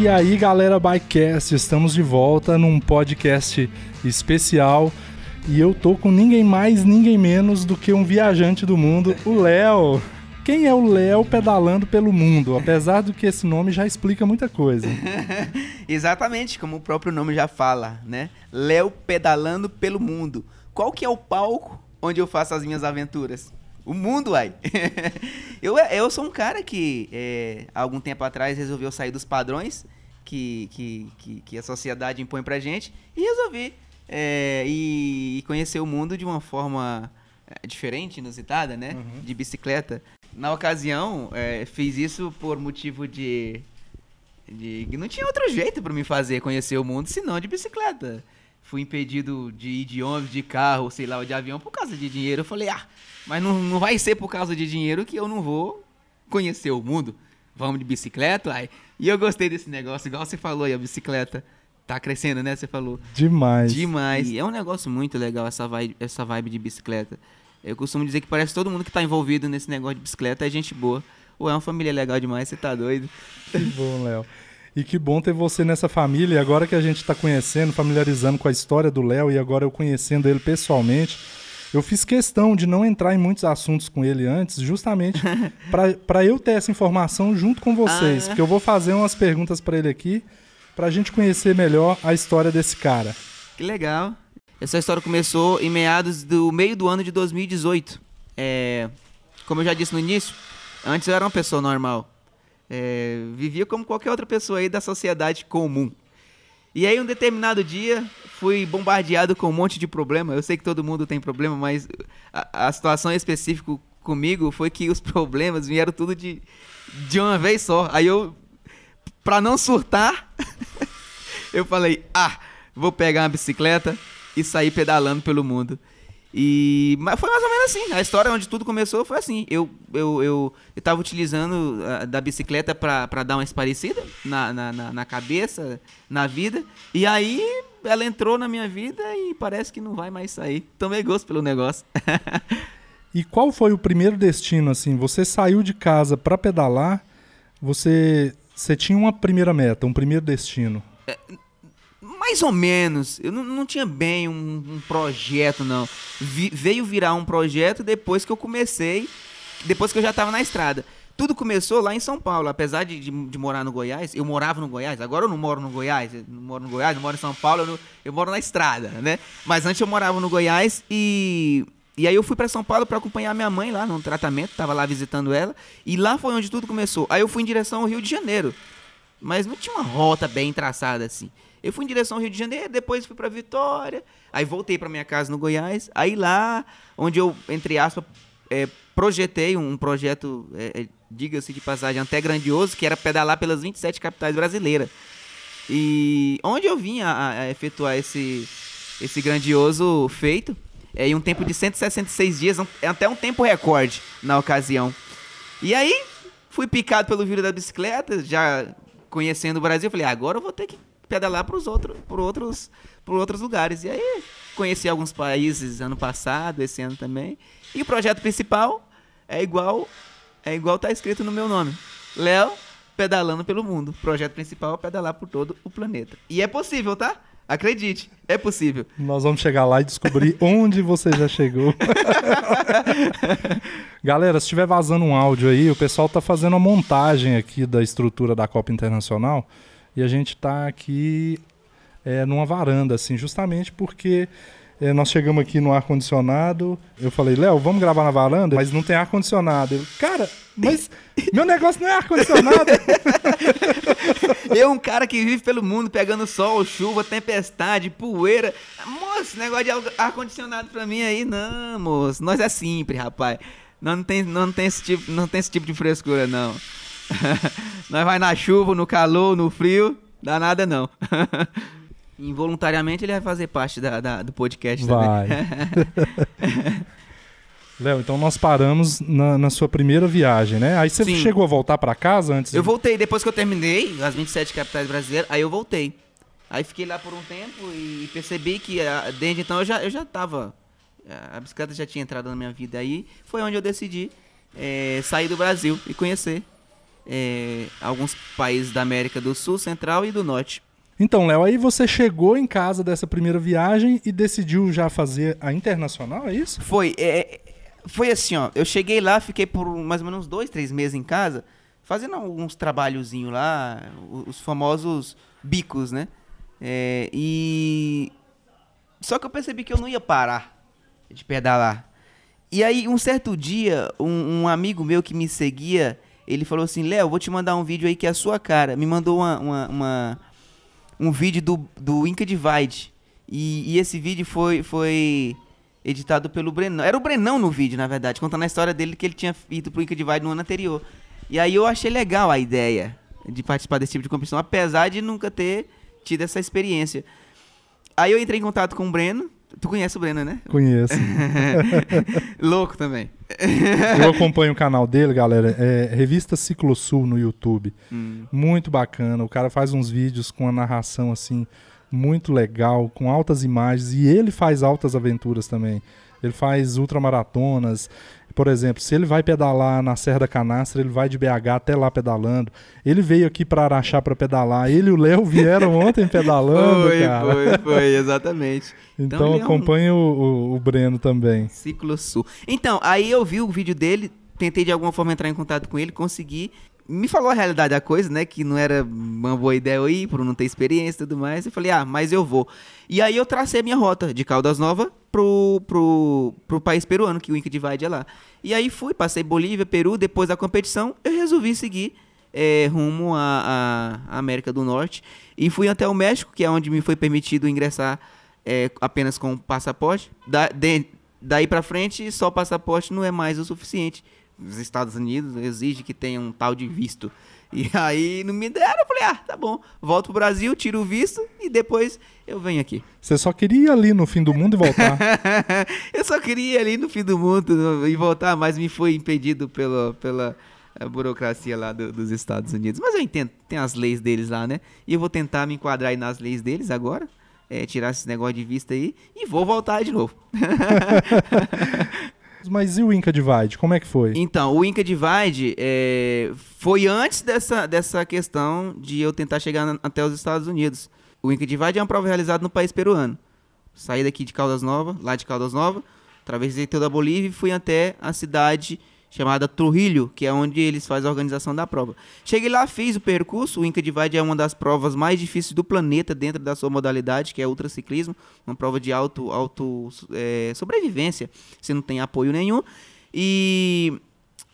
E aí, galera Bikecast, estamos de volta num podcast especial e eu tô com ninguém mais, ninguém menos do que um viajante do mundo, o Léo. Quem é o Léo pedalando pelo mundo? Apesar do que esse nome já explica muita coisa. Exatamente, como o próprio nome já fala, né? Léo pedalando pelo mundo. Qual que é o palco onde eu faço as minhas aventuras? O mundo, ai. eu, eu sou um cara que, é, há algum tempo atrás, resolveu sair dos padrões que, que, que, que a sociedade impõe pra gente e resolvi é, e, conhecer o mundo de uma forma é, diferente, inusitada, né? Uhum. De bicicleta. Na ocasião, é, fiz isso por motivo de, de. Não tinha outro jeito para me fazer conhecer o mundo senão de bicicleta. Fui impedido de ir de ônibus, de carro, sei lá, ou de avião por causa de dinheiro. Eu falei, ah, mas não, não vai ser por causa de dinheiro que eu não vou conhecer o mundo. Vamos de bicicleta, ai. E eu gostei desse negócio, igual você falou aí, a bicicleta tá crescendo, né? Você falou. Demais. Demais. E é um negócio muito legal essa vibe, essa vibe de bicicleta. Eu costumo dizer que parece que todo mundo que tá envolvido nesse negócio de bicicleta é gente boa. Ou é uma família legal demais, você tá doido. Que bom, Léo. E que bom ter você nessa família. E agora que a gente está conhecendo, familiarizando com a história do Léo e agora eu conhecendo ele pessoalmente, eu fiz questão de não entrar em muitos assuntos com ele antes, justamente para eu ter essa informação junto com vocês. Ah. Porque eu vou fazer umas perguntas para ele aqui, para a gente conhecer melhor a história desse cara. Que legal. Essa história começou em meados do meio do ano de 2018. É, como eu já disse no início, antes eu era uma pessoa normal. É, vivia como qualquer outra pessoa aí da sociedade comum. E aí, um determinado dia, fui bombardeado com um monte de problema. Eu sei que todo mundo tem problema, mas a, a situação específica comigo foi que os problemas vieram tudo de, de uma vez só. Aí eu, pra não surtar, eu falei: ah, vou pegar uma bicicleta e sair pedalando pelo mundo. E mas foi mais ou menos assim. A história onde tudo começou foi assim. Eu eu, eu, eu tava utilizando a, da bicicleta para dar uma esparecida na, na, na, na, cabeça, na vida. E aí ela entrou na minha vida e parece que não vai mais sair. Tomei gosto pelo negócio. e qual foi o primeiro destino assim? Você saiu de casa para pedalar? Você você tinha uma primeira meta, um primeiro destino? É, mais ou menos. Eu não, não tinha bem um, um projeto, não. Vi, veio virar um projeto depois que eu comecei, depois que eu já estava na estrada. Tudo começou lá em São Paulo, apesar de, de, de, morar no Goiás. Eu morava no Goiás, agora eu não moro no Goiás, não moro no Goiás, não moro em São Paulo, eu, eu moro na estrada, né? Mas antes eu morava no Goiás e e aí eu fui para São Paulo para acompanhar minha mãe lá no tratamento, tava lá visitando ela, e lá foi onde tudo começou. Aí eu fui em direção ao Rio de Janeiro. Mas não tinha uma rota bem traçada assim. Eu fui em direção ao Rio de Janeiro, depois fui para Vitória, aí voltei para minha casa no Goiás, aí lá onde eu, entre aspas, é, projetei um projeto, é, é, diga-se de passagem, até grandioso, que era pedalar pelas 27 capitais brasileiras. E onde eu vim a, a efetuar esse, esse grandioso feito, é, em um tempo de 166 dias, é até um tempo recorde na ocasião. E aí, fui picado pelo vírus da bicicleta, já conhecendo o Brasil, falei, agora eu vou ter que pedalar para os outros, por outros, por outros lugares. E aí conheci alguns países ano passado, esse ano também. E o projeto principal é igual, é igual tá escrito no meu nome. Léo pedalando pelo mundo. O projeto principal é pedalar por todo o planeta. E é possível, tá? Acredite, é possível. Nós vamos chegar lá e descobrir onde você já chegou. Galera, se estiver vazando um áudio aí, o pessoal tá fazendo a montagem aqui da estrutura da Copa Internacional. E a gente está aqui é, numa varanda, assim, justamente porque é, nós chegamos aqui no ar-condicionado. Eu falei, Léo, vamos gravar na varanda? Mas não tem ar-condicionado. Cara, mas meu negócio não é ar-condicionado. Eu, um cara que vive pelo mundo pegando sol, chuva, tempestade, poeira. Moço, negócio de ar-condicionado pra mim aí, não, moço. Nós é simples, rapaz. Não, não, tem, não, tem esse tipo, não tem esse tipo de frescura, não. Nós vai na chuva, no calor, no frio, dá nada não. Involuntariamente ele vai fazer parte da, da do podcast vai. também. Léo, então nós paramos na, na, sua primeira viagem, né? Aí você Sim. chegou a voltar para casa antes? Eu voltei, depois que eu terminei as 27 capitais brasileiras, aí eu voltei. Aí fiquei lá por um tempo e percebi que ah, desde então eu já, eu já tava. A bicicleta já tinha entrado na minha vida. Aí foi onde eu decidi é, sair do Brasil e conhecer é, alguns países da América do Sul, Central e do Norte. Então, Léo, aí você chegou em casa dessa primeira viagem e decidiu já fazer a internacional, é isso? Foi, é, foi assim, ó. Eu cheguei lá, fiquei por mais ou menos dois, três meses em casa, fazendo alguns trabalhozinhos lá, os famosos bicos, né? É, e só que eu percebi que eu não ia parar de pedalar. E aí, um certo dia, um, um amigo meu que me seguia, ele falou assim: Léo, vou te mandar um vídeo aí que é a sua cara. Me mandou uma, uma, uma um vídeo do, do Inca Divide. E, e, esse vídeo foi, foi editado pelo Brenão. Era o Brenão no vídeo, na verdade, contando a história dele que ele tinha ido pro Inca Divide no ano anterior. E aí eu achei legal a ideia de participar desse tipo de competição, apesar de nunca ter tido essa experiência. Aí eu entrei em contato com o Breno. Tu conhece o Breno, né? Conheço. Louco também. Eu acompanho o canal dele, galera. É Revista Ciclo Sul no YouTube. Hum. Muito bacana. O cara faz uns vídeos com a narração assim muito legal, com altas imagens e ele faz altas aventuras também. Ele faz ultramaratonas, por exemplo, se ele vai pedalar na Serra da Canastra, ele vai de BH até lá pedalando. Ele veio aqui para Araxá para pedalar. Ele e o Léo vieram ontem pedalando, foi, cara. Foi, foi, exatamente. Então, então acompanhe é um... o, o, Breno também. Ciclo Sul. Então, aí eu vi o vídeo dele, tentei de alguma forma entrar em contato com ele, consegui. Me falou a realidade da coisa, né? Que não era uma boa ideia eu ir, por não ter experiência e tudo mais. Eu falei, ah, mas eu vou. E aí eu tracei a minha rota de Caldas Nova pro, pro, pro país peruano, que o Inca Divide é lá. E aí fui, passei Bolívia, Peru, depois da competição, eu resolvi seguir é, rumo à, América do Norte. E fui até o México, que é onde me foi permitido ingressar é, apenas com passaporte. Da, de, daí para frente, só passaporte não é mais o suficiente. Os Estados Unidos exige que tenha um tal de visto. E aí não me deram, eu falei, ah, tá bom, volto pro Brasil, tiro o visto e depois eu venho aqui. Você só queria ir ali no fim do mundo e voltar? eu só queria ir ali no fim do mundo e voltar, mas me foi impedido pela, pela burocracia lá do, dos Estados Unidos. Mas eu entendo, tem as leis deles lá, né? E eu vou tentar me enquadrar aí nas leis deles agora. É, tirar esse negócio de vista aí e vou voltar de novo. Mas e o Inca Divide? Como é que foi? Então, o Inca Divide é, foi antes dessa, dessa questão de eu tentar chegar na, até os Estados Unidos. O Inca Divide é uma prova realizada no país peruano. Saí daqui de Caldas Novas, lá de Caldas Novas, atravessei toda a Bolívia e fui até a cidade chamada Trujillo, que é onde eles fazem a organização da prova. Cheguei lá, fiz o percurso. O Inca Divide é uma das provas mais difíceis do planeta dentro da sua modalidade, que é ultraciclismo, uma prova de auto, auto é, sobrevivência. Você não tem apoio nenhum. E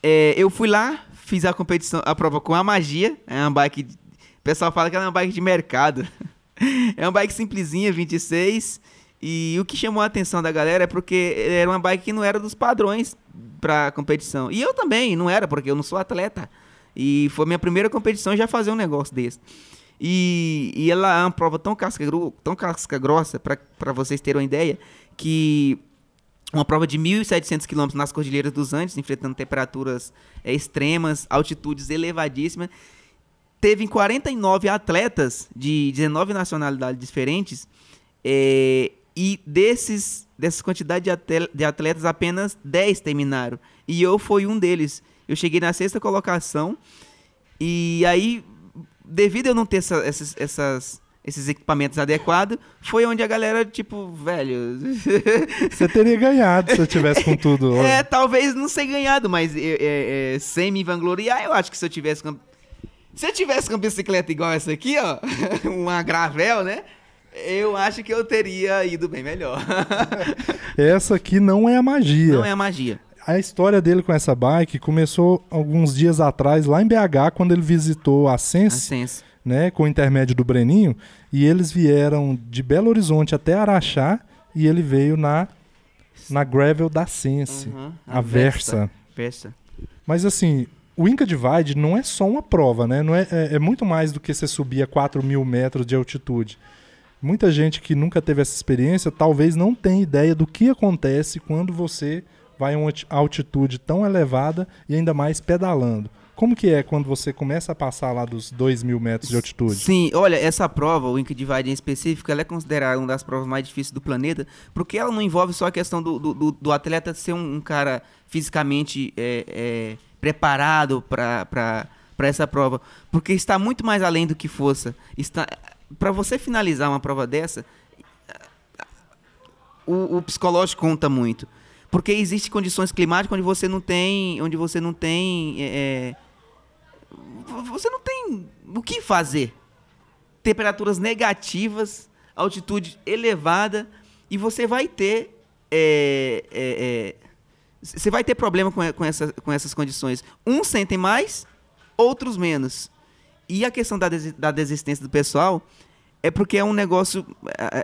é, eu fui lá, fiz a competição, a prova com a magia. É uma bike. O pessoal fala que ela é uma bike de mercado. é uma bike simplesinha, 26. E o que chamou a atenção da galera é porque era uma bike que não era dos padrões para competição. E eu também não era, porque eu não sou atleta. E foi minha primeira competição já fazer um negócio desse. E, e ela é uma prova tão casca, tão casca grossa, para vocês terem uma ideia, que uma prova de 1.700 km nas Cordilheiras dos Andes, enfrentando temperaturas é, extremas, altitudes elevadíssimas. Teve 49 atletas de 19 nacionalidades diferentes. É, e desses, dessa quantidade de atletas, apenas 10 terminaram. E eu fui um deles. Eu cheguei na sexta colocação. E aí, devido a eu não ter essa, essas, essas, esses equipamentos adequados, foi onde a galera, tipo, velho. Você teria ganhado se eu tivesse com tudo. é, talvez não ser ganhado, mas é, é, sem me vangloriar, eu acho que se eu tivesse com. Se eu tivesse com bicicleta igual essa aqui, ó, uma gravel, né? Eu acho que eu teria ido bem melhor. essa aqui não é a magia. Não é a magia. A história dele com essa bike começou alguns dias atrás, lá em BH, quando ele visitou a Sense, a Sense. Né, com o intermédio do Breninho, e eles vieram de Belo Horizonte até Araxá, e ele veio na, na gravel da Sense, uhum, a, a Versa. Versa. Mas assim, o Inca Divide não é só uma prova, né? Não é, é, é muito mais do que você subir a 4 mil metros de altitude. Muita gente que nunca teve essa experiência talvez não tenha ideia do que acontece quando você vai a uma altitude tão elevada e ainda mais pedalando. Como que é quando você começa a passar lá dos 2 mil metros de altitude? Sim, olha, essa prova, o Inca Divide em específico, ela é considerada uma das provas mais difíceis do planeta, porque ela não envolve só a questão do, do, do atleta ser um, um, cara fisicamente é, é, preparado para para essa prova, porque está muito mais além do que força. Está para você finalizar uma prova dessa, o, o psicológico conta muito, porque existem condições climáticas onde você não tem, onde você não tem, é, é você não tem o que fazer. Temperaturas negativas, altitude elevada e você vai ter é, é, é, você vai ter problema com, com, essa, com essas condições. Uns sentem mais, outros menos. E a questão da, des, da desistência do pessoal é porque é um negócio,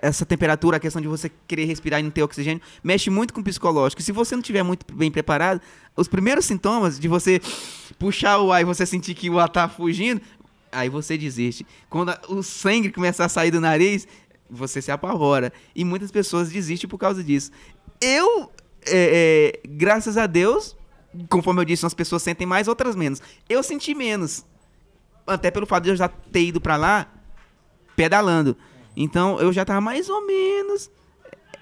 essa temperatura, a questão de você querer respirar e não ter oxigênio, mexe muito com o psicológico. Se você não estiver muito bem preparado, os primeiros sintomas de você puxar o ar e você sentir que o ar tá fugindo, aí você desiste. Quando o sangue começar a sair do nariz, você se apavora. E muitas pessoas desistem por causa disso. Eu é, é, graças a Deus, conforme eu disse, umas pessoas sentem mais, outras menos. Eu senti menos. Até pelo fato de eu já ter ido para lá pedalando. Então eu já tava mais ou menos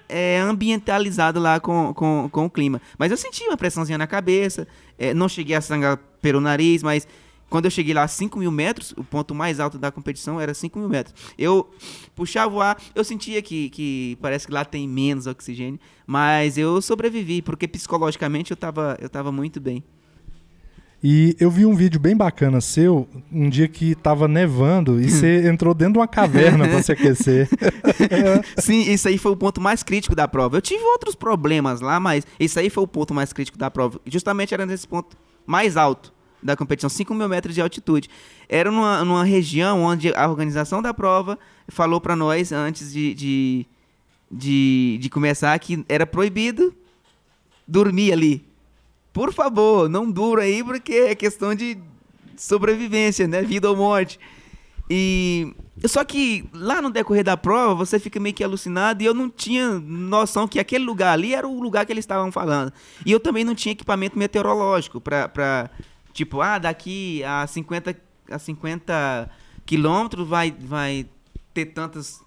é, ambientalizado lá com, com, com o clima. Mas eu senti uma pressãozinha na cabeça. É, não cheguei a sangrar pelo nariz, mas quando eu cheguei lá a 5 mil metros, o ponto mais alto da competição era 5 mil metros. Eu puxava o ar, eu sentia que, que parece que lá tem menos oxigênio, mas eu sobrevivi, porque psicologicamente eu estava eu tava muito bem. E eu vi um vídeo bem bacana seu, um dia que tava nevando e você entrou dentro de uma caverna para se aquecer. Sim, isso aí foi o ponto mais crítico da prova. Eu tive outros problemas lá, mas isso aí foi o ponto mais crítico da prova. Justamente era nesse ponto mais alto da competição, 5 mil metros de altitude. Era numa, numa região onde a organização da prova falou para nós, antes de, de, de, de começar, que era proibido dormir ali. Por favor, não dura aí, porque é questão de sobrevivência, né? Vida ou morte. E só que lá no decorrer da prova, você fica meio que alucinado e eu não tinha noção que aquele lugar ali era o lugar que eles estavam falando. E eu também não tinha equipamento meteorológico para Tipo, ah, daqui a 50, a 50 quilômetros vai, vai ter tantos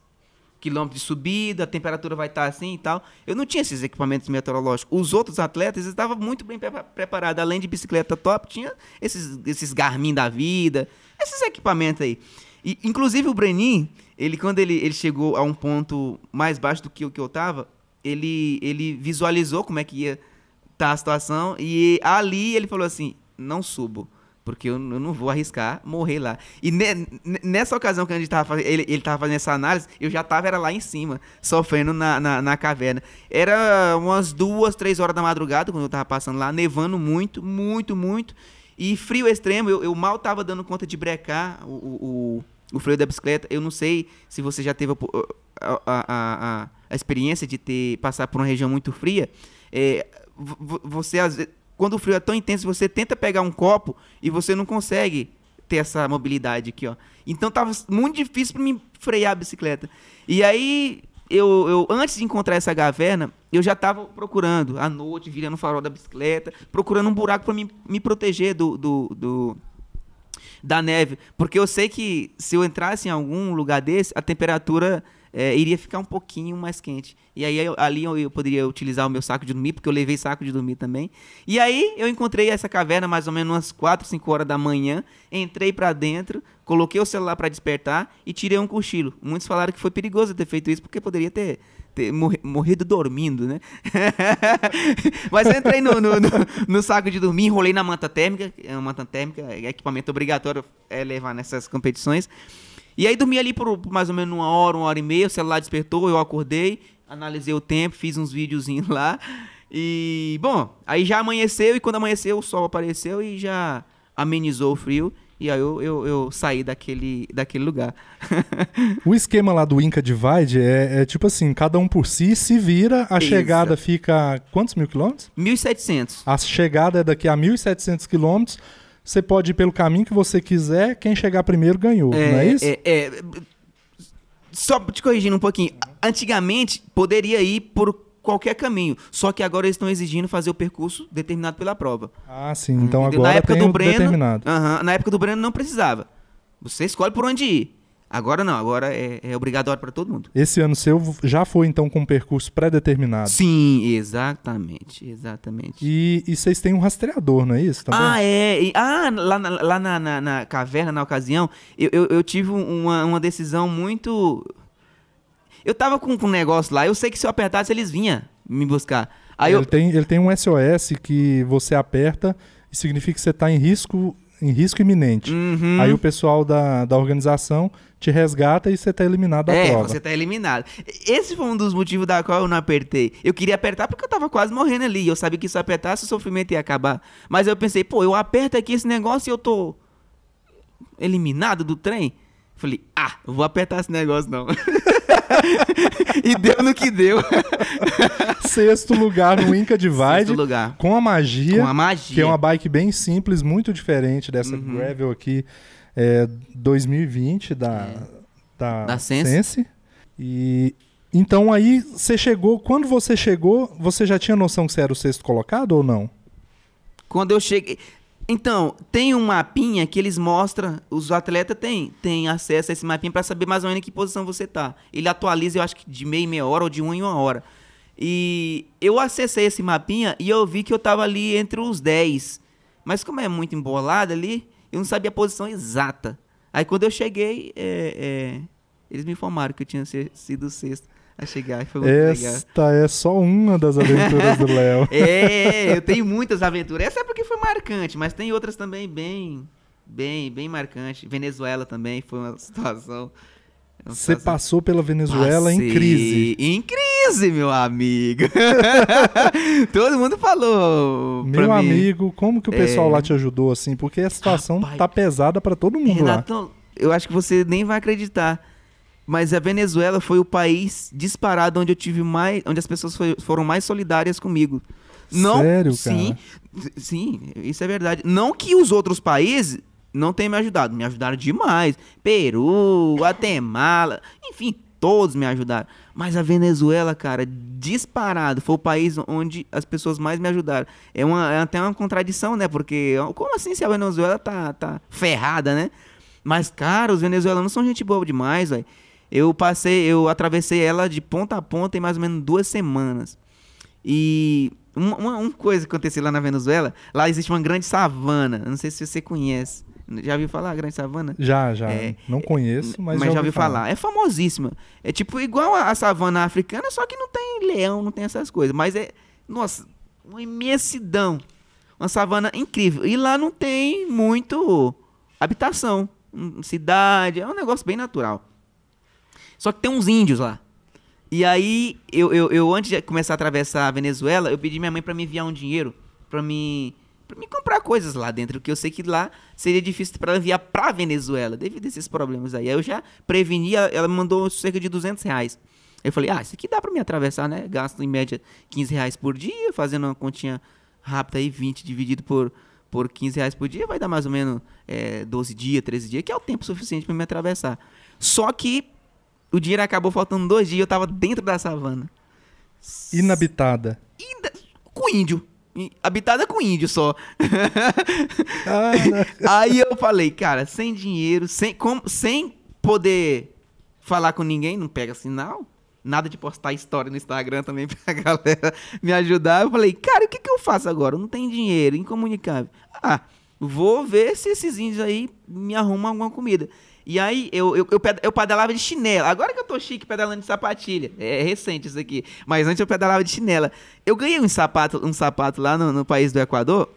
quilômetros de subida, a temperatura vai estar assim e tal. Eu não tinha esses equipamentos meteorológicos. Os outros atletas estavam muito bem preparados. Além de bicicleta top, tinha esses, esses Garmin da vida, esses equipamentos aí. E, inclusive o Brenin, ele quando ele, ele chegou a um ponto mais baixo do que o que eu estava, ele, ele visualizou como é que ia estar tá a situação e ali ele falou assim: não subo. Porque eu, eu, não vou arriscar morrer lá. E ne, nessa ocasião que a gente tava fazendo, ele, ele tava fazendo essa análise, eu já tava era lá em cima, sofrendo na, na, na, caverna. Era umas duas, três horas da madrugada, quando eu tava passando lá, nevando muito, muito, muito. E frio extremo, eu, eu mal tava dando conta de brecar o, o, o freio da bicicleta. Eu não sei se você já teve a, a, a, a experiência de ter passar por uma região muito fria. É, você às vezes quando o frio é tão intenso, você tenta pegar um copo e você não consegue ter essa mobilidade aqui, ó. Então tava muito difícil para mim frear a bicicleta. E aí eu, eu antes de encontrar essa caverna, eu já estava procurando à noite, virando o farol da bicicleta, procurando um buraco para me, me proteger do, do, do da neve, porque eu sei que se eu entrasse em algum lugar desse, a temperatura é, iria ficar um pouquinho mais quente. E aí eu, ali eu, eu, poderia utilizar o meu saco de dormir, porque eu levei saco de dormir também. E aí eu encontrei essa caverna mais ou menos umas 4, 5 horas da manhã, entrei para dentro, coloquei o celular para despertar e tirei um cochilo. Muitos falaram que foi perigoso ter feito isso, porque poderia ter, ter morrido dormindo, né? Mas eu entrei no, no, no, no, saco de dormir, enrolei na manta térmica, é manta térmica, é equipamento obrigatório é levar nessas competições. E aí dormi ali por, mais ou menos uma hora, uma hora e meia, o celular despertou, eu acordei, analisei o tempo, fiz uns videozinhos lá. E, bom, aí já amanheceu e quando amanheceu o sol apareceu e já amenizou o frio. E aí eu, eu, eu saí daquele, daquele lugar. o esquema lá do Inca Divide é, é, tipo assim, cada um por si se vira, a Isso. chegada fica quantos mil quilômetros? 1.700. A chegada é daqui a 1.700 quilômetros. Você pode ir pelo caminho que você quiser, quem chegar primeiro ganhou, é, não é isso? É, é, só te corrigindo um pouquinho. Antigamente, poderia ir por qualquer caminho. Só que agora eles estão exigindo fazer o percurso determinado pela prova. Ah, sim. Então Entendeu? agora na época tem do Breno, determinado. Uh -huh, na época do Breno não precisava. Você escolhe por onde ir. Agora não, agora é, é obrigatório para todo mundo. Esse ano seu já foi então com um percurso pré-determinado. Sim, exatamente, exatamente. E, e vocês têm um rastreador, não é isso? Também? Ah, é. E, ah, lá, na, lá na, na, na, caverna, na ocasião, eu, eu, eu, tive uma, uma decisão muito. Eu tava com, com um negócio lá, eu sei que se eu apertasse, eles vinham me buscar. Aí ele, eu... tem, ele tem um SOS que você aperta e significa que você está em risco em risco iminente. Uhum. Aí o pessoal da, da organização te resgata e você tá eliminado da é, prova. É, você tá eliminado. Esse foi um dos motivos da qual eu não apertei. Eu queria apertar porque eu tava quase morrendo ali. Eu sabia que se eu apertasse o sofrimento ia acabar. Mas eu pensei, pô, eu aperto aqui esse negócio e eu tô eliminado do trem. Falei, ah, eu vou apertar esse negócio não. e deu no que deu. Sexto lugar no Inca Divide. Sexto lugar. Com a magia. Com a magia. Que é uma bike bem simples, muito diferente dessa uhum. Gravel aqui é, 2020 da, é. da, da Sense. Sense. E então aí você chegou, quando você chegou, você já tinha noção que você era o sexto colocado ou não? Quando eu cheguei, então, tem um mapinha que eles mostram, os atletas têm, têm acesso a esse mapinha para saber mais ou menos em que posição você tá. Ele atualiza, eu acho que de meia em meia hora ou de uma em uma hora. E eu acessei esse mapinha e eu vi que eu tava ali entre os 10. Mas como é muito embolado ali, eu não sabia a posição exata. Aí quando eu cheguei, é, é, eles me informaram que eu tinha sido sexto a chegar. Foi muito Esta legal. é só uma das aventuras do Léo. é, eu tenho muitas aventuras. Essa é porque foi marcante, mas tem outras também bem, bem, bem marcantes. Venezuela também foi uma situação. Você passou pela Venezuela Passei em crise. Em crise, meu amigo. Todo mundo falou. Meu amigo, como que o pessoal é... lá te ajudou assim? Porque a situação Rapaz, tá pesada para todo mundo Renato, lá. Eu acho que você nem vai acreditar. Mas a Venezuela foi o país disparado onde eu tive mais, onde as pessoas foi, foram mais solidárias comigo. Não, Sério, cara? Sim, sim, isso é verdade. Não que os outros países não tenham me ajudado, me ajudaram demais. Peru, Guatemala, enfim, todos me ajudaram. Mas a Venezuela, cara, disparado, foi o país onde as pessoas mais me ajudaram. É, uma, é até uma contradição, né? Porque como assim se a Venezuela tá, tá ferrada, né? Mas, cara, os venezuelanos são gente boa demais, velho. Eu passei, eu atravessei ela de ponta a ponta em mais ou menos duas semanas. E uma, uma, uma coisa que aconteceu lá na Venezuela, lá existe uma grande savana. Não sei se você conhece. Já ouviu falar Grande Savana? Já, já. É, não conheço, mas, mas já, já ouvi falar. falar. É famosíssima. É tipo igual a, a, savana africana, só que não tem leão, não tem essas coisas. Mas é, nossa, uma imensidão. Uma savana incrível. E lá não tem muito habitação, cidade. É um negócio bem natural. Só que tem uns índios lá. E aí, eu, eu, eu antes de começar a atravessar a Venezuela, eu pedi minha mãe para me enviar um dinheiro para me para me comprar coisas lá dentro, porque eu sei que lá seria difícil para ela enviar para Venezuela, devido a esses problemas aí. Aí eu já preveni, ela, ela me mandou cerca de 200 reais. Eu falei, ah, isso aqui dá para me atravessar, né? Gasto em média 15 reais por dia, fazendo uma continha rápida aí, 20 dividido por, por 15 reais por dia, vai dar mais ou menos é, 12 dias, 13 dias, que é o tempo suficiente para me atravessar. Só que o dinheiro acabou faltando dois dias eu tava dentro da savana. Inabitada. Ina... Com índio. Habitada com índio só. Ah, Aí eu falei, cara, sem dinheiro, sem, com, sem poder falar com ninguém, não pega sinal. Nada de postar história no Instagram também pra galera me ajudar. Eu falei, cara, o que, que eu faço agora? Eu não tenho dinheiro, incomunicável. Ah, vou ver se esses índios aí me arrumam alguma comida. E aí eu, eu, eu, eu, pedalava de chinela. Agora que eu tô chique pedalando de sapatilha. É, recente isso aqui. Mas antes eu pedalava de chinela. Eu ganhei um sapato, um sapato lá no, no país do Equador.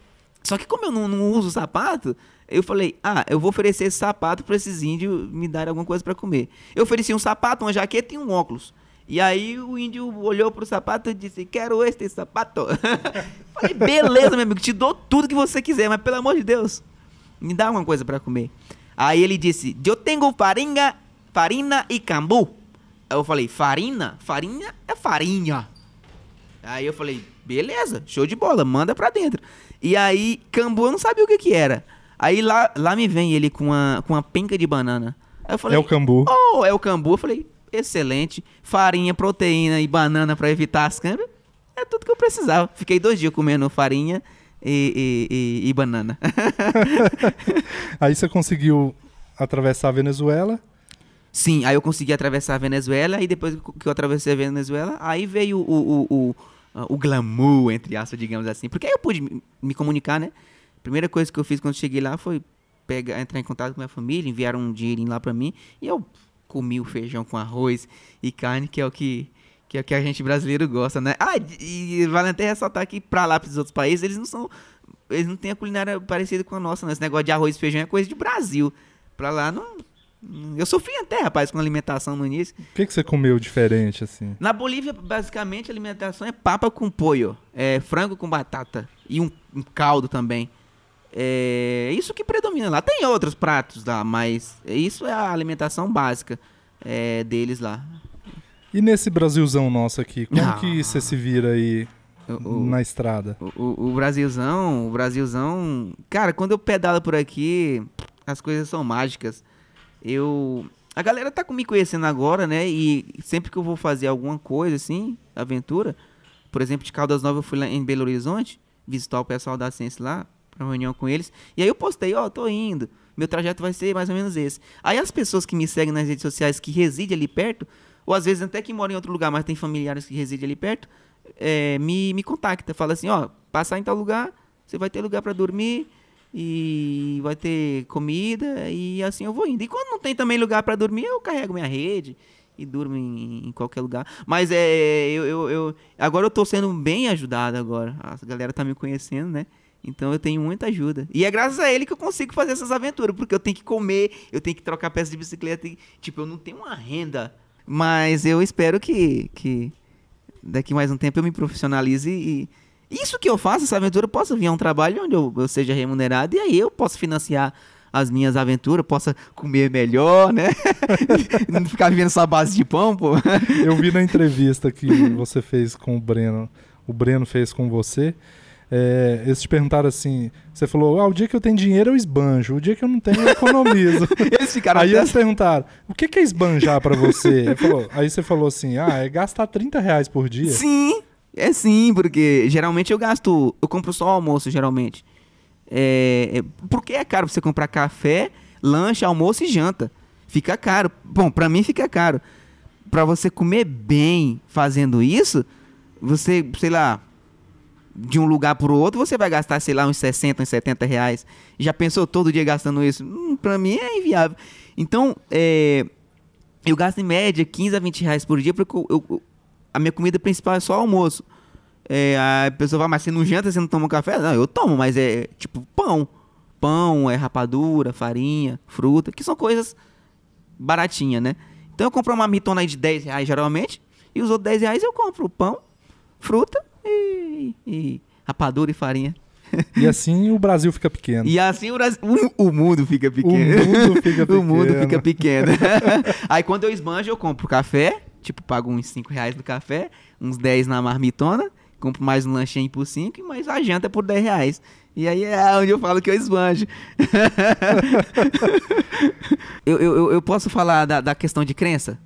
Só que como eu não, não uso sapato, eu falei, ah, eu vou oferecer esse sapato para esses índios me darem alguma coisa para comer. Eu ofereci um sapato, uma jaqueta e um óculos. E aí o índio olhou pro sapato e disse, quero este sapato. falei, beleza, meu amigo, te dou tudo que você quiser, mas pelo amor de Deus, me dá alguma coisa para comer. Aí ele disse: Eu tenho farinha, farina e cambu. Aí eu falei: Farina? Farinha é farinha. Aí eu falei: Beleza, show de bola, manda pra dentro. E aí, cambu eu não sabia o que que era. Aí lá, lá me vem ele com uma, com uma penca de banana. Aí eu falei: É o cambu. Oh, é o cambu. Eu falei: Excelente. Farinha, proteína e banana para evitar as câmeras. É tudo que eu precisava. Fiquei dois dias comendo farinha e, e, e, banana. Aí você conseguiu atravessar a Venezuela. Sim, aí eu consegui atravessar a Venezuela e depois que eu atravessei a Venezuela, aí veio o, o, o, o glamour, entre aspas, digamos assim. Porque aí eu pude me- me comunicar, né? A primeira coisa que eu fiz quando cheguei lá foi pegar, entrar em contato com minha família, enviaram um dinheirinho lá pra mim e eu comi o feijão com arroz e carne, que é o que, que, é o que a gente brasileiro gosta, né? Ah, e vale até ressaltar que pra lá, pros outros países, eles não são. Eles não têm a culinária parecida com a nossa, né? Esse negócio de arroz e feijão é coisa de Brasil. Pra lá não. Eu sofri até, rapaz, com alimentação no início. O que, que você comeu diferente, assim? Na Bolívia, basicamente, a alimentação é papa com pollo, é frango com batata e um, um caldo também. É isso que predomina lá. Tem outros pratos lá, mas isso é a alimentação básica é, deles lá. E nesse Brasilzão nosso aqui, como Ah. que você se vira aí O- na estrada? O, o- o Brasilzão, o Brasilzão. Cara, quando eu pedalo por aqui, as coisas são mágicas. Eu. A galera tá me conhecendo agora, né? E sempre que eu vou fazer alguma coisa assim, aventura, por exemplo, de Caldas Novas, eu fui lá em Belo Horizonte visitar o pessoal da Ciência lá, pra uma reunião com eles. E aí eu postei, ó, tô indo. Meu trajeto vai ser mais ou menos esse. Aí as pessoas que me seguem nas redes sociais que residem ali perto, ou às vezes até que moram em outro lugar, mas tem familiares que residem ali perto, é, me, me contacta. Fala assim, ó, passar em tal lugar, você vai ter lugar pra dormir e vai ter comida e assim eu vou indo. E quando não tem também lugar pra dormir, eu carrego minha rede e durmo em, em qualquer lugar. Mas é, eu, eu, eu- agora eu tô sendo bem ajudado agora. A galera tá me conhecendo, né? Então eu tenho muita ajuda. E é graças a ele que eu consigo fazer essas aventuras, porque eu tenho que comer, eu tenho que trocar peça de bicicleta, e, tipo, eu não tenho uma renda. Mas eu espero que, que daqui mais um tempo eu me profissionalize e isso que eu faço, essa aventura, possa vir a um trabalho onde eu, eu seja remunerado e aí eu posso financiar as minhas aventuras, possa comer melhor, né? não ficar vivendo só base de pão, pô. Eu vi na entrevista que você fez com o Breno, o Breno fez com você. É, eles te perguntaram assim: você falou, ah, o dia que eu tenho dinheiro eu esbanjo, o dia que eu não tenho eu economizo. Eles ficaram aí até- eles perguntaram: o que que é esbanjar pra você? Falou- aí você falou assim: ah, é gastar 30 reais por dia. Sim, é sim, porque geralmente eu gasto, eu compro só almoço, geralmente. É, é- porque é caro você comprar café, lanche, almoço e janta. Fica caro. Bom, pra mim fica caro. Pra você comer bem fazendo isso, você, sei lá, de um lugar pro outro, você vai gastar, sei lá, uns 60, uns 70 reais. Já pensou todo dia gastando isso? Hum, pra mim é inviável. Então, é, eu gasto em média 15 a 20 reais por dia, porque eu- eu- a minha comida principal é só almoço. É, a pessoa vai, mas você não janta, você não toma café? Não, eu tomo, mas é tipo pão. Pão, é rapadura, farinha, fruta, que são coisas baratinhas, né? Então eu compro uma marmitona aí de 10 reais geralmente, e os outros 10 reais eu compro pão, fruta e, e rapadura e farinha. E assim o Brasil fica pequeno. E assim o, Brasil- o- o mundo fica pequeno. mundo fica o mundo pequeno. fica pequeno. Aí quando eu esbanjo, eu compro café. Tipo, pago uns 5 reais no café, uns 10 na marmitona. Compro mais um lanchinho por 5 e mais a janta por 10 reais. E aí é onde eu falo que eu esbanjo. eu, eu, eu- eu posso falar da, da questão de crença?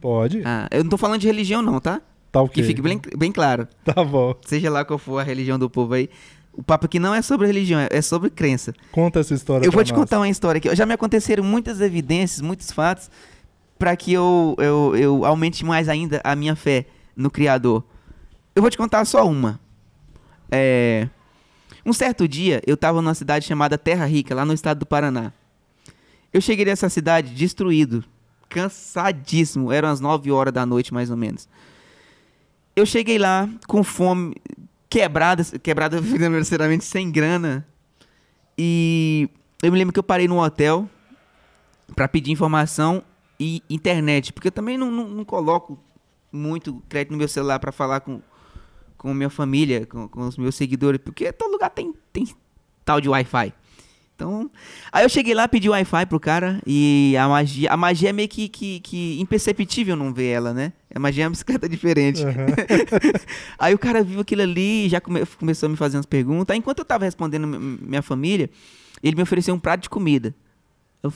Pode? Ah, eu não tô falando de religião, não, tá? Tá o Que fique bem, bem claro. Tá bom. Seja lá qual for a religião do povo aí. O papo aqui não é sobre religião, é- sobre crença. Conta essa história Eu vou te nós. contar uma história aqui. Já me aconteceram muitas evidências, muitos fatos, para que eu, eu, eu aumente mais ainda a minha fé no Criador. Eu vou te contar só uma. É, Um certo dia, eu estava numa cidade chamada Terra Rica, lá no estado do Paraná. Eu cheguei nessa cidade destruído, cansadíssimo. Eram as 9 horas da noite, mais ou menos. Eu cheguei lá com fome, quebrada, quebrada financeiramente, sem grana. E eu me lembro que eu parei num hotel para pedir informação e internet, porque eu também não, não, não coloco muito crédito no meu celular para falar com, com minha família, com, com os meus seguidores, porque todo lugar tem, tem tal de Wi-Fi. Então, aí eu cheguei lá, pedi Wi-Fi pro cara e a magia, a magia é meio que, que, que imperceptível não ver ela, né? A magia é uma bicicleta diferente. Aham. Aí o cara viu aquilo ali, já come- começou a me fazer umas perguntas. Aí, enquanto eu tava respondendo mi- minha família, ele me ofereceu um prato de comida. Eu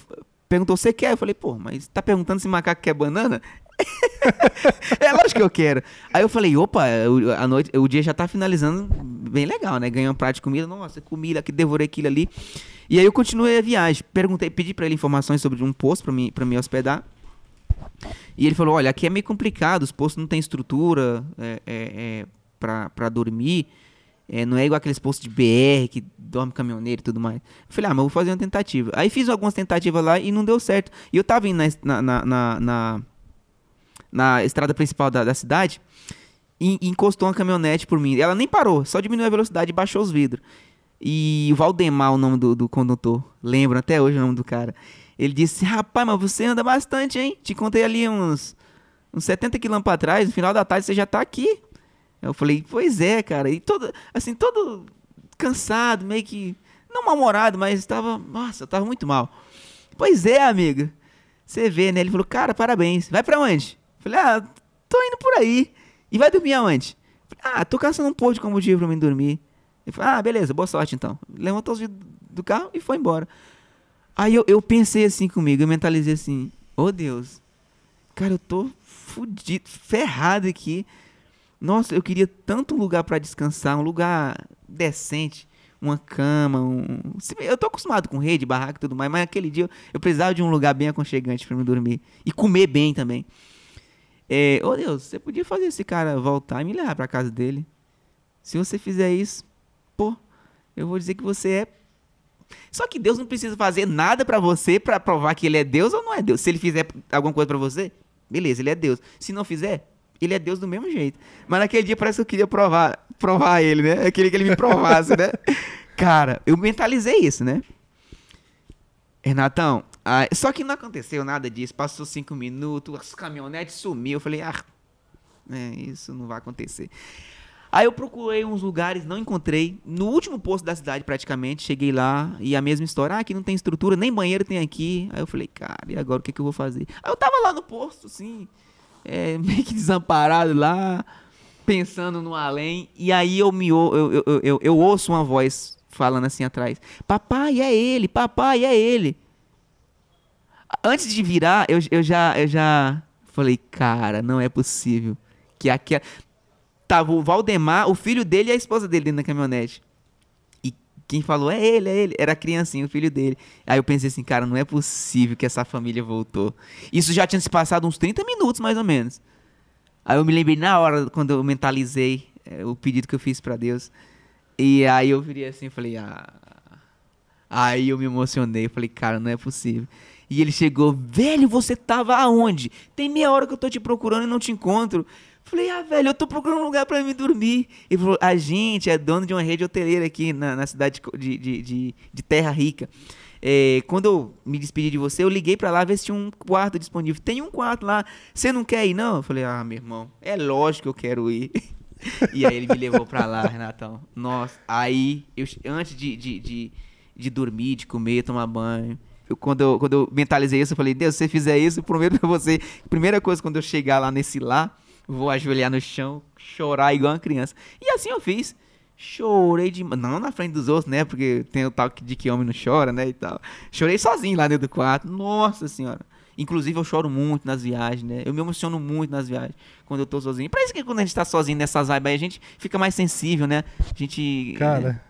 perguntou, você quer? Eu falei, pô, mas tá perguntando se macaco quer banana? é lógico que eu quero. Aí eu falei, opa, o- a noite, o dia já tá finalizando bem legal, né? Ganhei um prato de comida, nossa, comida, que devorei aquilo ali. E aí eu continuei a viagem. Perguntei, pedi pra ele informações sobre um posto pra me, pra me hospedar. E ele falou: olha, aqui é meio complicado, os postos não tem estrutura é, é, é, pra dormir. É, não é igual aqueles postos de BR que dorme caminhoneiro e tudo mais. Eu falei, ah, mas vou fazer uma tentativa. Aí fiz algumas tentativas lá e não deu certo. E eu tava indo na, na, na, na, na estrada principal da, da cidade e encostou uma caminhonete por mim. Ela nem parou, só diminuiu a velocidade e baixou os vidros. E o Valdemar, o nome do, do condutor, lembro até hoje o nome do cara. Ele disse: Rapaz, mas você anda bastante, hein? Te contei ali uns, uns 70 quilômetros pra trás, no final da tarde você já tá aqui. Eu falei: Pois é, cara. E todo, assim, todo cansado, meio que. Não mal-humorado, mas estava. Nossa, eu tava muito mal. Pois é, amigo. Você vê, né? Ele falou: Cara, parabéns. Vai pra onde? Eu falei: Ah, tô indo por aí. E vai dormir aonde? Ah, tô caçando um pouco de combustível pra mim dormir. Ele falou: Ah, beleza, boa sorte então. Levantou os vidros do carro e foi embora. Aí eu, eu pensei assim comigo, eu mentalizei assim, oh Deus, cara, eu tô fudido, ferrado aqui. Nossa, eu queria tanto lugar para descansar, um lugar decente, uma cama, um... Eu tô acostumado com rede, barraca e tudo mais, mas aquele dia eu, precisava de um lugar bem aconchegante para me dormir. E comer bem também. É, oh Deus, você podia fazer esse cara voltar e me levar pra casa dele. Se você fizer isso, pô, eu vou dizer que você é só que Deus não precisa fazer nada para você para provar que ele é Deus ou não é Deus. Se ele fizer alguma coisa para você, beleza, ele é Deus. Se não fizer, ele é Deus do mesmo jeito. Mas naquele dia parece que eu queria provar, provar ele, né? Eu queria que ele me provasse, né? Cara, eu mentalizei isso, né? Renatão, ah, só que não aconteceu nada disso. Passou cinco minutos, as caminhonetes sumiu. Eu falei, ah, é, isso não vai acontecer. Aí eu procurei uns lugares, não encontrei. No último posto da cidade, praticamente, cheguei lá e a mesma história. Ah, aqui não tem estrutura, nem banheiro tem aqui. Aí eu falei, cara, e agora o que, que eu vou fazer? Aí eu tava lá no posto, assim, é, meio que desamparado lá, pensando no além. E aí eu me eu, eu, eu, eu, ouço uma voz falando assim atrás: Papai, é ele, papai, é ele. Antes de virar, eu, eu, já, eu já falei, cara, não é possível que aqui tava o Valdemar, o filho dele e a esposa dele dentro da caminhonete. E quem falou, é ele, é ele. Era a criancinha, o filho dele. Aí eu pensei assim, cara, não é possível que essa família voltou. Isso já tinha se passado uns 30 minutos, mais ou menos. Aí eu me lembrei na hora, quando eu mentalizei é, o pedido que eu fiz para Deus. E aí eu virei assim, falei, ah... Aí eu me emocionei, falei, cara, não é possível. E ele chegou, velho, você tava aonde? Tem meia hora que eu tô te procurando e não te encontro. Falei, ah, velho, eu tô procurando um lugar para me dormir. Ele falou, a gente é dono de uma rede hoteleira aqui na, na cidade de, de, de, de Terra Rica. É, quando eu me despedi de você, eu liguei para lá ver se tinha um quarto disponível. Tem um quarto lá, você não quer ir, não? Eu falei, ah, meu irmão, é lógico que eu quero ir. e aí ele me levou pra lá, Renatão. Nossa, aí, eu, antes de, de, de, de dormir, de comer, tomar banho, quando, eu, quando eu mentalizei isso, eu falei, Deus, se você fizer isso, eu prometo pra você, primeira coisa, quando eu chegar lá nesse lá, vou ajoelhar no chão, chorar igual uma criança. E assim eu fiz. Chorei de. Não na frente dos outros, né? Porque tem o tal de que homem não chora, né? E tal. Chorei sozinho lá dentro do quarto. Nossa senhora. Inclusive, eu choro muito nas viagens, né? Eu me emociono muito nas viagens quando eu tô sozinho. Isso que quando a gente tá sozinho nessas vibes aí, a gente fica mais sensível, né? A gente. Cara,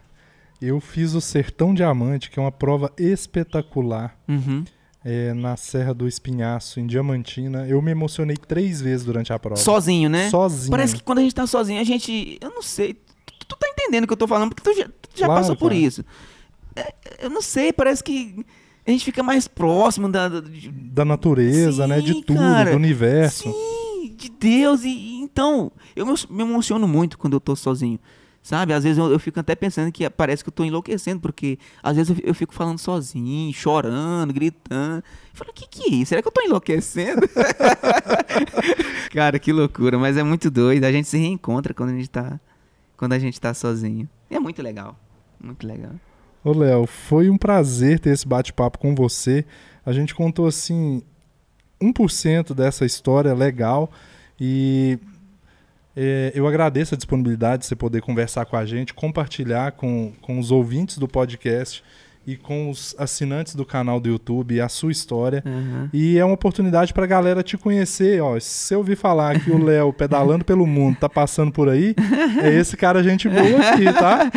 é... eu fiz o Sertão Diamante, que é uma prova espetacular. Uhum é, na Serra do Espinhaço, em Diamantina. Eu me emocionei três vezes durante a prova. Sozinho, né? Sozinho. Parece que quando a gente tá sozinho, a gente. Eu não sei. Tu, tu tá entendendo o que eu tô falando, porque tu já, tu já claro, passou por isso. É, eu não sei, parece que a gente fica mais próximo da. Da, da natureza, sim, né? De tudo, cara, do universo. Sim, de Deus. E, então, eu me emociono muito quando eu tô sozinho. Sabe? Às vezes eu, eu, fico até pensando que parece que eu tô enlouquecendo, porque às vezes eu, eu fico falando sozinho, chorando, gritando. Eu falo, o que que é isso? Será que eu tô enlouquecendo? Cara, que loucura, mas é muito doido. A gente se reencontra quando a gente tá, quando a gente tá sozinho. E é muito legal, muito legal. Ô, Léo, foi um prazer ter esse bate-papo com você. A gente contou, assim, 1% dessa história legal e é, eu agradeço a disponibilidade de você poder conversar com a gente, compartilhar com, com os ouvintes do podcast e com os assinantes do canal do YouTube a sua história. Aham. E é uma oportunidade pra galera te conhecer, ó. Se você ouvir falar que o Léo pedalando pelo mundo tá passando por aí, é esse cara gente boa aqui, tá?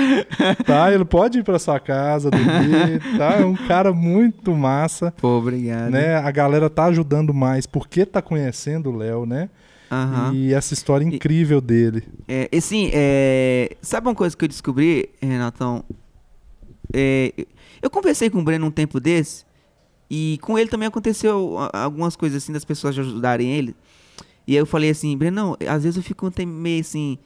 Tá, ele pode ir pra sua casa, dormir, tá? É um cara muito massa, Pô, obrigado. né? A galera tá ajudando mais porque tá conhecendo o Léo, né? Aham. E essa história incrível dele. É, e assim, é, sabe uma coisa que eu descobri, Renatão? É, eu conversei com o Breno um tempo desse, e com ele também aconteceu algumas coisas assim, das pessoas ajudarem ele. E aí eu falei assim, Breno, às vezes eu fico meio assim,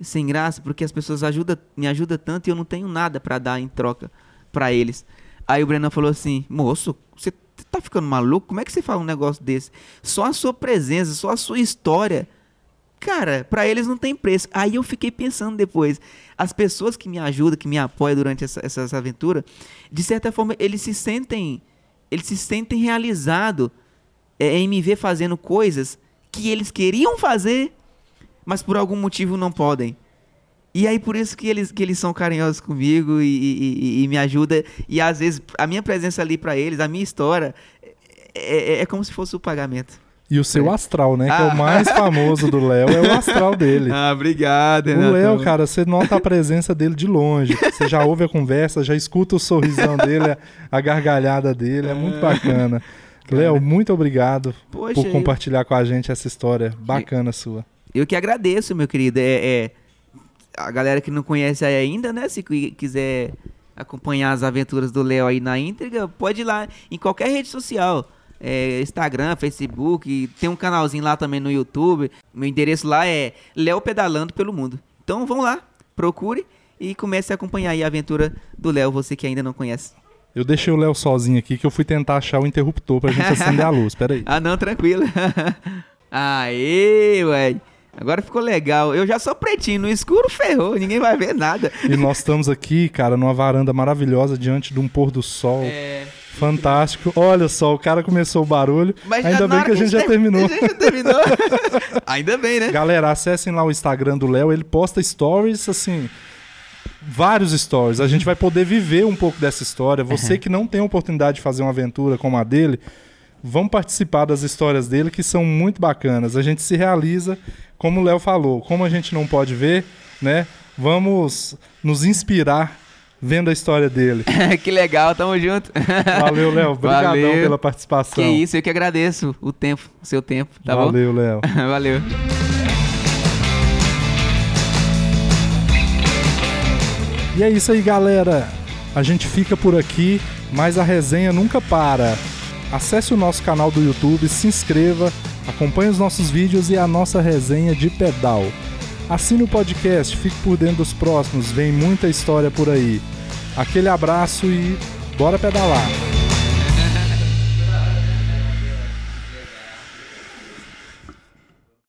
sem graça, porque as pessoas ajudam, me ajudam tanto e eu não tenho nada pra dar em troca pra eles. Aí o Breno falou assim, moço, você tá ficando maluco? Como é que você fala um negócio desse? Só a sua presença, só a sua história Cara, pra eles não tem preço. Aí eu fiquei pensando depois, as pessoas que me ajudam, que me apoiam durante essa, essa, essa aventura, de certa forma eles se sentem, eles se sentem realizados é, em me ver fazendo coisas que eles queriam fazer, mas por algum motivo não podem. E aí por isso que eles, que eles são carinhosos comigo e, e- e- me ajudam. E às vezes a minha presença ali pra eles, a minha história, é, é- é como se fosse o pagamento. E o seu astral, né? Que é Ah. o mais famoso do Léo, é o astral dele. Ah, obrigado, O Léo, cara, você nota a presença dele de longe. Você já ouve a conversa, já escuta o sorrisão dele, a- gargalhada dele. É muito bacana. Léo, muito obrigado Poxa, por eu- compartilhar com a gente essa história bacana sua. Eu que agradeço, meu querido. É, é, a galera que não conhece aí ainda, né? Se qui- quiser acompanhar as aventuras do Léo aí na íntegra, pode ir lá em qualquer rede social. É, Instagram, Facebook, tem um canalzinho lá também no YouTube. Meu endereço lá é Léo Pedalando pelo Mundo. Então vão lá, procure e comece a acompanhar aí a aventura do Léo, você que ainda não conhece. Eu deixei o Léo sozinho aqui que eu fui tentar achar o interruptor pra gente acender a luz. Pera aí. Ah, não, tranquilo. Aê, ué. Agora ficou legal. Eu já sou pretinho, no escuro ferrou, ninguém vai ver nada. E nós estamos aqui, cara, numa varanda maravilhosa diante de um pôr do sol. É. Fantástico. Olha só, o cara começou o barulho. Mas Ainda bem que a gente já ter- terminou. A gente já terminou. Ainda bem, né? Galera, acessem lá o Instagram do Léo, ele posta stories, assim, vários stories. A gente vai poder viver um pouco dessa história. Você que não tem oportunidade de fazer uma aventura como a dele, vão participar das histórias dele que são muito bacanas. A gente se realiza, como o Léo falou, como a gente não pode ver, né? Vamos nos inspirar vendo a história dele. que legal, tamo junto. Valeu, Léo. Obrigadão Valeu. pela participação. Que isso, eu que agradeço o tempo, o seu tempo, tá Valeu, Léo. Valeu. E é isso aí, galera. A gente fica por aqui, mas a resenha nunca para. Acesse o nosso canal do YouTube, se inscreva, acompanhe os nossos vídeos e a nossa resenha de pedal. Assine o podcast, fique por dentro dos próximos, vem muita história por aí. Aquele abraço e bora pedalar!